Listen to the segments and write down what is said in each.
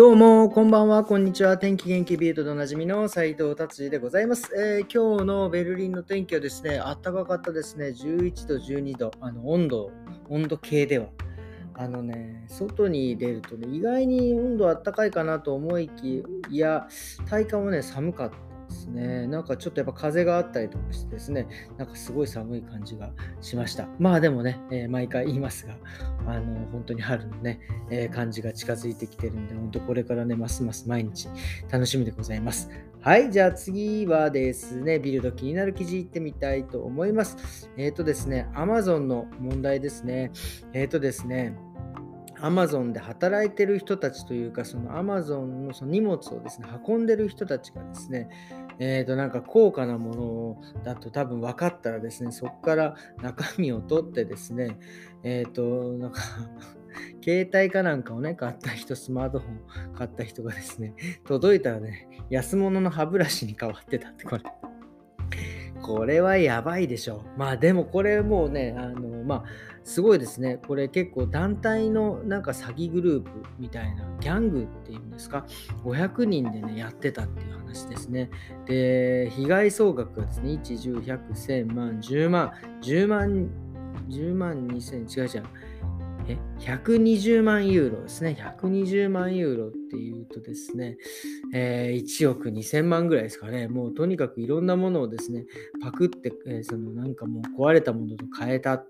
どうも、こんばんは、こんにちは。天気元気ビートでおなじみの斉藤達治でございます、えー、今日のベルリンの天気はですね、あったかかったですね。11度、12度。あの、温度、温度計では。あのね、外に出るとね、意外に温度あったかいかなと思いきや、体感はね、寒かった。ですね。なんかちょっとやっぱ風があったりとかしてですね、なんかすごい寒い感じがしました。まあでもね、えー、毎回言いますが、あの、本当に春のね、えー、感じが近づいてきてるんで、本当これからね、ますます毎日楽しみでございます。はい、じゃあ次はですね、ビルド気になる記事いってみたいと思います。えっ、ー、とですね、Amazon の問題ですね。えっ、とですね、アマゾンで働いてる人たちというか、そのアマゾンのその荷物をですね、運んでる人たちがですね、えっ、ー、と、なんか高価なものだと多分分かったらですね、そこから中身を取ってですね、えっ、ー、と、なんか 携帯かなんかをね、買った人、スマートフォン買った人がですね、届いたらね、安物の歯ブラシに変わってたって、これ。これはやばいでしょ。まあでもこれもうね、あの、まあ、すごいですね。これ結構団体のなんか詐欺グループみたいな、ギャングっていうんですか、500人でね、やってたっていう話ですね。で、被害総額がですね、1、10、100、1000万、10万、10万、10万2000、違う違う。え120万ユーロですね。120万ユーロっていうとですね、えー、1億2000万ぐらいですかね。もうとにかくいろんなものをですね、パクって、えー、そのなんかもう壊れたものと変えた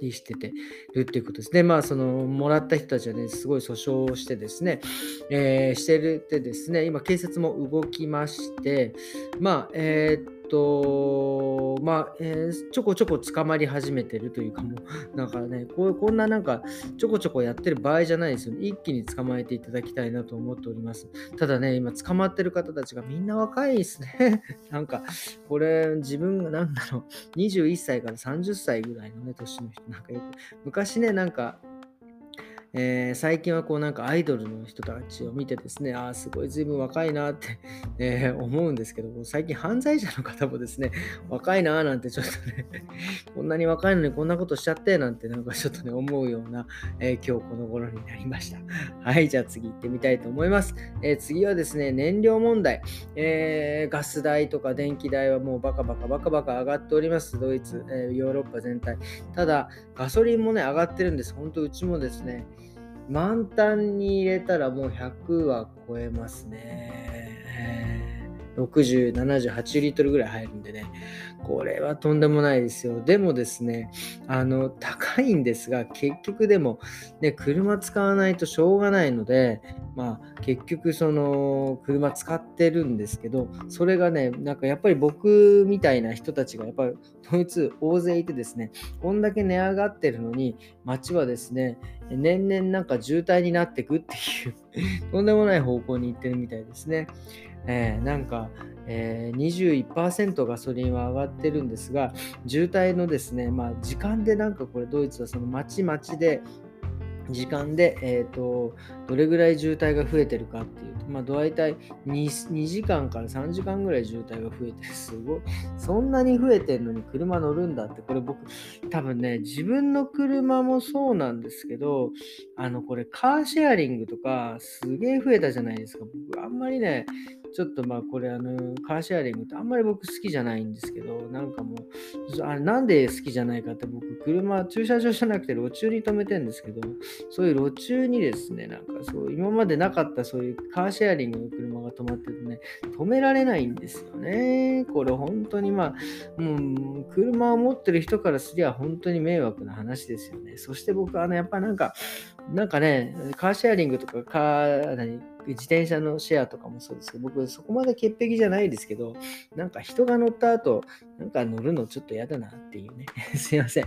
にしててるっていうことですね。まあ、その、もらった人たちはね、すごい訴訟をしてですね、えー、してるってですね、今、警察も動きまして、まあ、えー、と、まあ、えー、ちょこちょこ捕まり始めてるというかもう、なんかね、こうこんななんか、ちょこちょこやってる場合じゃないですよね。一気に捕まえていただきたいなと思っております。ただね、今捕まってる方たちがみんな若いですね。なんか、これ、自分がなんだろう、21歳から30歳ぐらいのね、年の人、なんかよく、昔ね、なんか、えー、最近はこうなんかアイドルの人たちを見てですね、ああ、すごい随分若いなって えー、思うんですけど、最近犯罪者の方もですね、若いなーなんてちょっとね こんなに若いのにこんなことしちゃってなんてなんかちょっとね、思うような、えー、今日この頃になりました。はい、じゃあ次行ってみたいと思います。え次はですね、燃料問題、えガス代とか電気代はもうバカバカバカバカ上がっております。ドイツ、えヨーロッパ全体。ただ、ガソリンもね、上がってるんです。本当うちもですね、満タンに入れたらもう100は超えますね。60、78リットルぐらい入るんでね、これはとんでもないですよ。でもですね、あの、高いんですが、結局でも、ね、車使わないとしょうがないので、まあ、結局その、車使ってるんですけど、それがね、なんかやっぱり僕みたいな人たちが、やっぱりドイツ大勢いてですね、こんだけ値上がってるのに、街はですね、年々なんか渋滞になってくっていう とんでもない方向に行ってるみたいですね。えー、なんか、えー、21%ガソリンは上がってるんですが、渋滞のですね、まあ、時間でなんかこれ、ドイツはその町々で、時間で、えーと、どれぐらい渋滞が増えてるかっていうと、まあ、大体 2, 2時間から3時間ぐらい渋滞が増えて。すごい。そんなに増えてるのに車乗るんだって、これ僕、多分ね、自分の車もそうなんですけど、あの、これ、カーシェアリングとか、すげえ増えたじゃないですか。僕、あんまりね、ちょっとまあこれあのカーシェアリングってあんまり僕好きじゃないんですけど、なんかもう、あれなんで好きじゃないかって僕車駐車場じゃなくて路中に止めてるんですけど、そういう路中にですね、なんかそう今までなかったそういうカーシェアリングの車が止まってるとね、止められないんですよね。これ本当にまあ、もう車を持ってる人からすりゃ本当に迷惑な話ですよね。そして僕はね、やっぱなんか、なんかね、カーシェアリングとかカー、何？自転車のシェアとかもそうですけど、僕そこまで潔癖じゃないですけど、なんか人が乗った後、なんか乗るのちょっと嫌だなっていうね、すいません。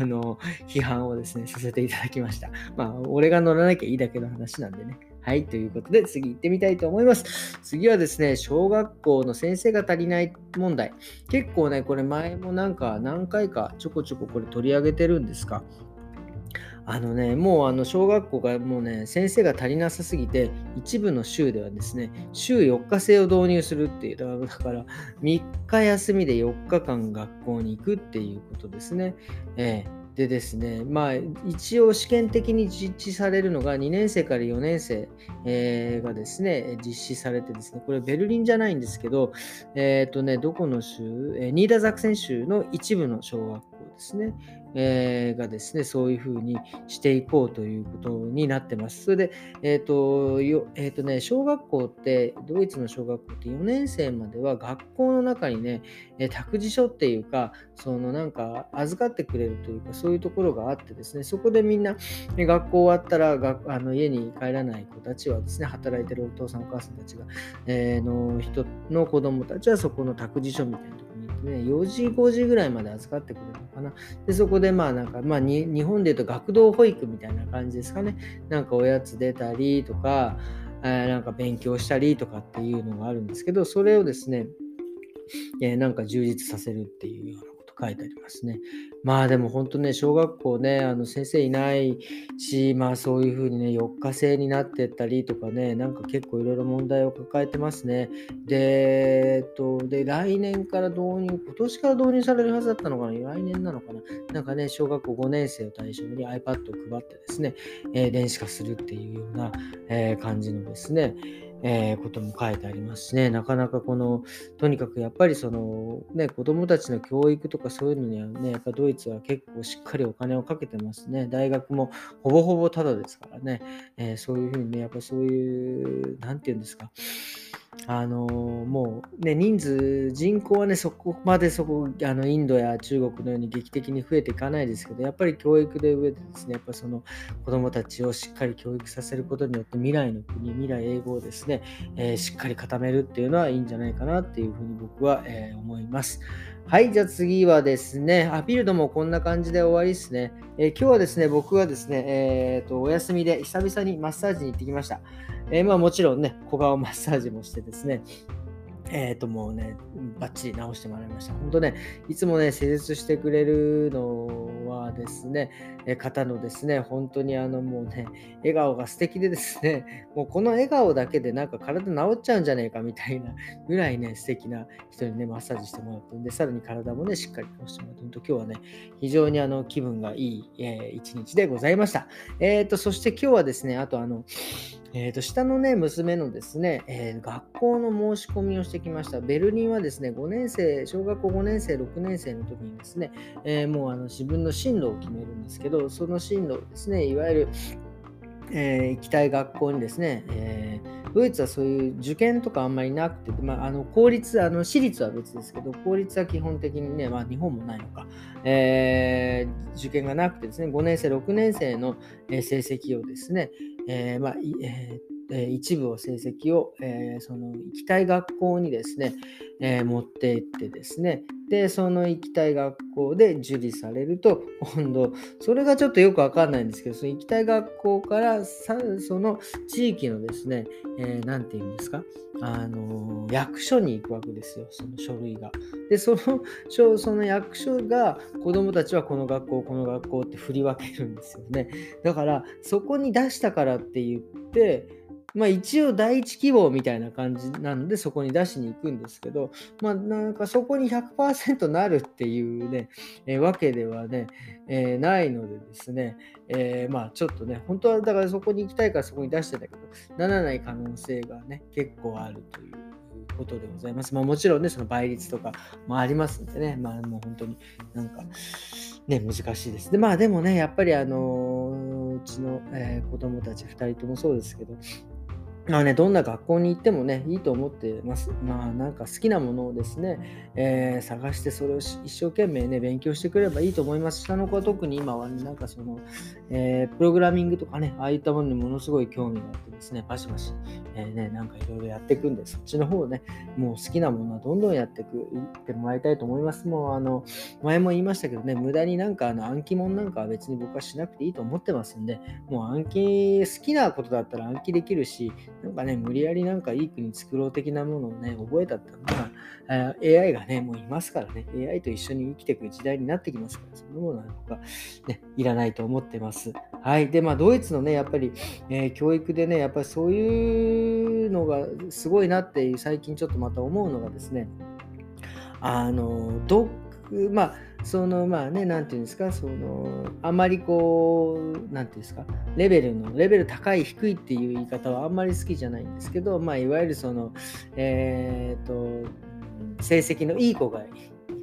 あの、批判をですね、させていただきました。まあ、俺が乗らなきゃいいだけの話なんでね。はい、ということで次行ってみたいと思います。次はですね、小学校の先生が足りない問題。結構ね、これ前もなんか何回かちょこちょここれ取り上げてるんですかあのね、もうあの小学校がもうね、先生が足りなさすぎて、一部の州ではですね、週4日制を導入するっていう、だから3日休みで4日間学校に行くっていうことですね。えーでですね、まあ、一応試験的に実施されるのが2年生から4年生、えー、がですね、実施されてですね、これベルリンじゃないんですけど、えっ、ー、とね、どこの州、えー、ニーダザクセン州の一部の小学校ですね。えー、がですね、そういうふうにしていこうということになってます。それで、えっ、ー、と、よえっ、ー、とね、小学校って、ドイツの小学校って4年生までは学校の中にね、え託児所っていうか、そのなんか預かってくれるというか、そういうところがあってですね、そこでみんな、学校終わったらあの家に帰らない子たちはですね、働いてるお父さんお母さんたちが、え、の人の子供たちはそこの託児所みたいなところね、4時、5時ぐらいまで預かってくれるのかな。で、そこでまあなんか、まあ日本で言うと学童保育みたいな感じですかね。なんかおやつ出たりとか、え、なんか勉強したりとかっていうのがあるんですけど、それをですね、え、なんか充実させるっていうような書いてありますね。まあでも本当ね、小学校ね、あの先生いないし、まあそういうふうにね、4日制になってったりとかね、なんか結構いろいろ問題を抱えてますね。で、えっと、で、来年から導入、今年から導入されるはずだったのかな、来年なのかな？なんかね、小学校5年生を対象に iPad を配ってですね、えー、電子化するっていうような、えー、感じのですね、えー、ことも書いてありますしね、なかなかこの、とにかくやっぱりその、ね、子供たちの教育とかそういうのにはね、やっぱドイツは結構しっかりお金をかけてますね。大学もほぼほぼただですからね、えー、そういうふうにね、やっぱそういう、なんて言うんですか、あのもうね、人数、人口はね、そこまでそこ、あのインドや中国のように劇的に増えていかないですけど、やっぱり教育で上でですね、やっぱその子供たちをしっかり教育させることによって未来の国、未来英語をですね、えー、しっかり固めるっていうのはいいんじゃないかなっていうふうに僕は、えー、思います。はい、じゃあ次はですね、アピールドもこんな感じで終わりですね。えー、今日はですね、僕はですね、えーと、お休みで久々にマッサージに行ってきました。えー、まあもちろんね、小顔マッサージもしてですね、えっ、ー、と、もうね、バッチリ直してもらいました。本当ね、いつもね、施術してくれるのはですね、え方のですね、本当にあの、もうね、笑顔が素敵でですね、もうこの笑顔だけでなんか体治っちゃうんじゃねえかみたいなぐらいね、素敵な人にね、マッサージしてもらってんで、さらに体もね、しっかり直してもらって、本当今日はね、非常にあの、気分がいい、えー、一日でございました。えっ、ー、と、そして今日はですね、あとあの、えー、と下のね、娘のですね、えー、学校の申し込みをしてきました。ベルリンはですね、5年生、小学校5年生、6年生の時にですね、えー、もうあの自分の進路を決めるんですけど、その進路をですね、いわゆる、えー、行きたい学校にですね、え、ドイツはそういう受験とかあんまりなくて、まあ、あの公立、あの私立は別ですけど、公立は基本的にね、まあ、日本もないのか、えー、受験がなくてですね、5年生、6年生の成績をですね、えー、まあえー、え一部を成績を、え、その行きたい学校にですね、え持っていってですね、で、その行きたい学校で受理されると、今度、それがちょっとよくわかんないんですけど、その行きたい学校からさ、その地域のですね、えー、て言うんですか、あの、役所に行くわけですよ、その書類が。で、その、その役所が子供たちはこの学校、この学校って振り分けるんですよね。だから、そこに出したからって言って、まあ一応第一希望みたいな感じなのでそこに出しに行くんですけど、まあなんかそこに100%なるっていうね、えー、わけではね、えー、ないのでですね、えー、まあちょっとね、本当はだからそこに行きたいからそこに出してたけど、ならない可能性がね、結構あるということでございます。まあもちろんね、その倍率とかもありますんでね、まあもう本当になんかね、難しいです。で、まあでもね、やっぱりあのうちの、えー、子供たち2人ともそうですけど、まあね、どんな学校に行ってもね、いいと思ってます。まあなんか好きなものをですね、えー、探してそれを一生懸命ね、勉強してくればいいと思います。下の子は特に今は、ね、なんかその、えー、プログラミングとかね、ああいったものにものすごい興味があってですね、バシバシ、えー、ね、なんかいろいろやっていくんで、そっちの方をね、もう好きなものはどんどんやっていく、いってもらいたいと思います。もうあの、前も言いましたけどね、無駄になんかあの暗記物なんかは別に僕はしなくていいと思ってますんで、もう暗記、好きなことだったら暗記できるし、なんかね、無理やりなんかいい国作ろう的なものをね、覚えたってのは、AI がね、もういますからね、AI と一緒に生きていく時代になってきますから、そんなものは僕はね、いらないと思ってます。はい。で、まあ、ドイツのね、やっぱり、えー、教育でね、やっぱりそういうのがすごいなっていう最近ちょっとまた思うのがですね、あの、どまあ、そのまあね、なんて言うんですか、その、あまりこう、何て言うんですか、レベルの、レベル高い、低いっていう言い方はあんまり好きじゃないんですけど、まあ、いわゆるその、えっ、と、成績のいい子が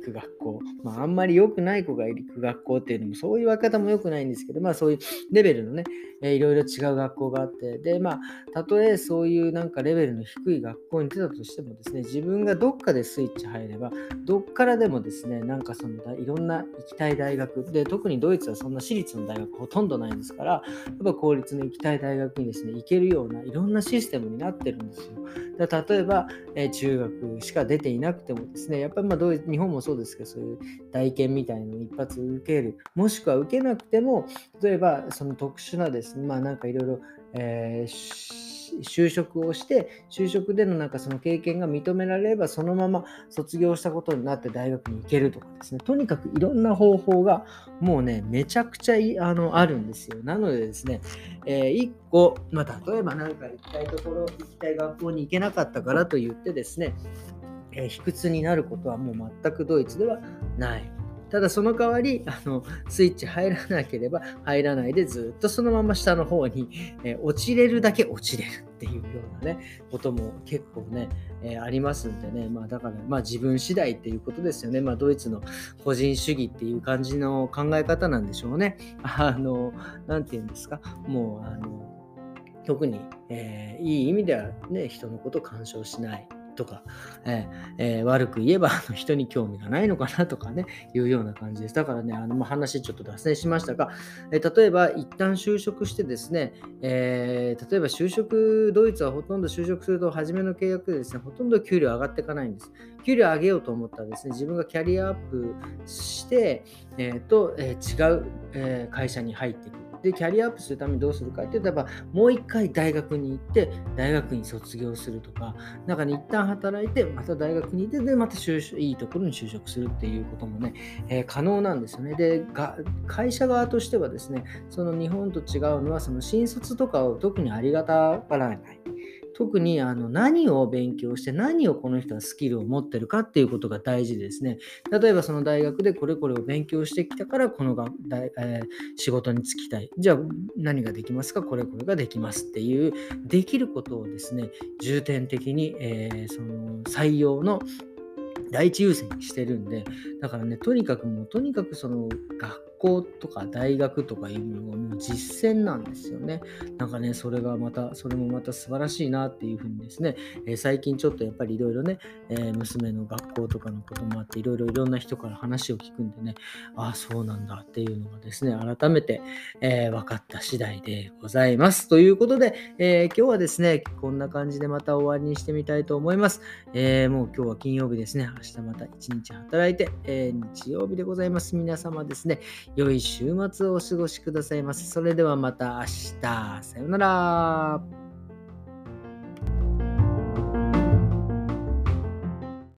く学校、まあ、あんまり良くない子が行く学校っていうのも、そういう分け方も良くないんですけど、まあ、そういうレベルのね、えー、いろいろ違う学校があって、で、まあ、たとえそういうなんかレベルの低い学校に出たとしてもですね、自分がどっかでスイッチ入れば、どっからでもですね、なんかそのいろんな行きたい大学。で、特にドイツはそんな私立の大学ほとんどないですから、やっぱ公立の行きたい大学にですね、行けるようないろんなシステムになってるんですよ。だ例えば、えー、中学しか出ていなくてもですね、やっぱりまあどう日本もそうですけど、そういう体験みたいのを一発受ける、もしくは受けなくても、例えばその特殊なですね、まあなんかいろいろ、え就職をして、就職でのなんかその経験が認められれば、そのまま卒業したことになって大学に行けるとかですね、とにかくいろんな方法がもうね、めちゃくちゃあのあるんですよ。なのでですね、えー、1個、まあ、例えば何か行きたいところ、行きたい学校に行けなかったからと言ってですね、え、卑屈になることはもう全くドイツではない。ただその代わりあのスイッチ入らなければ入らないでずっとそのまま下の方に、えー、落ちれるだけ落ちれるっていうようなねことも結構ね、えー、ありますんでね。まあだからまあ自分次第っていうことですよね。まあドイツの個人主義っていう感じの考え方なんでしょうね。あの何て言うんですか？もうあの特に、えー、いい意味ではね人のことを干渉しない。とか、えーえー、悪く言えばあの人に興味がないのかなとかね、いうような感じです。だからね、あのまあ、話ちょっと脱線しましたが、えー、例えば一旦就職してですね、え、例えば就職、ドイツはほとんど就職すると、初めの契約でですね、ほとんど給料上がっていかないんです。給料上げようと思ったらですね、自分がキャリアアップして、えーとえ、違う、え、会社に入っていく。で、キャリアアップするためにどうするかって言えば、もう一回大学に行って、大学に卒業するとか、中に一旦働いて、また大学に行って、で、また就職いいところに就職するっていうこともね、えー、可能なんですよね。でが、会社側としてはですね、その日本と違うのは、その新卒とかを特にありがたがらない。特にあの何を勉強して何をこの人はスキルを持ってるかっていうことが大事ですね。例えばその大学でこれこれを勉強してきたからこのが、えー、仕事に就きたい。じゃあ何ができますか？これこれができますっていうできることをですね重点的に、えー、その採用の第一優先にしてるんで、だからね、とにかくもう、とにかくその学校とか大学とかいうのがもう実践なんですよね。なんかね、それがまた、それもまた素晴らしいなっていうふうにですね、えー、最近ちょっとやっぱりいろいろね、えー、娘の学校とかのこともあって、いろいろいろんな人から話を聞くんでね、ああ、そうなんだっていうのがですね、改めて、えー、分かった次第でございます。ということで、え今日はですね、こんな感じでまた終わりにしてみたいと思います。えもう今日は金曜日ですね。明日また一日働いて、え、日曜日でございます。皆様ですね、良い週末をお過ごしくださいませ。それではまた明日。さようなら。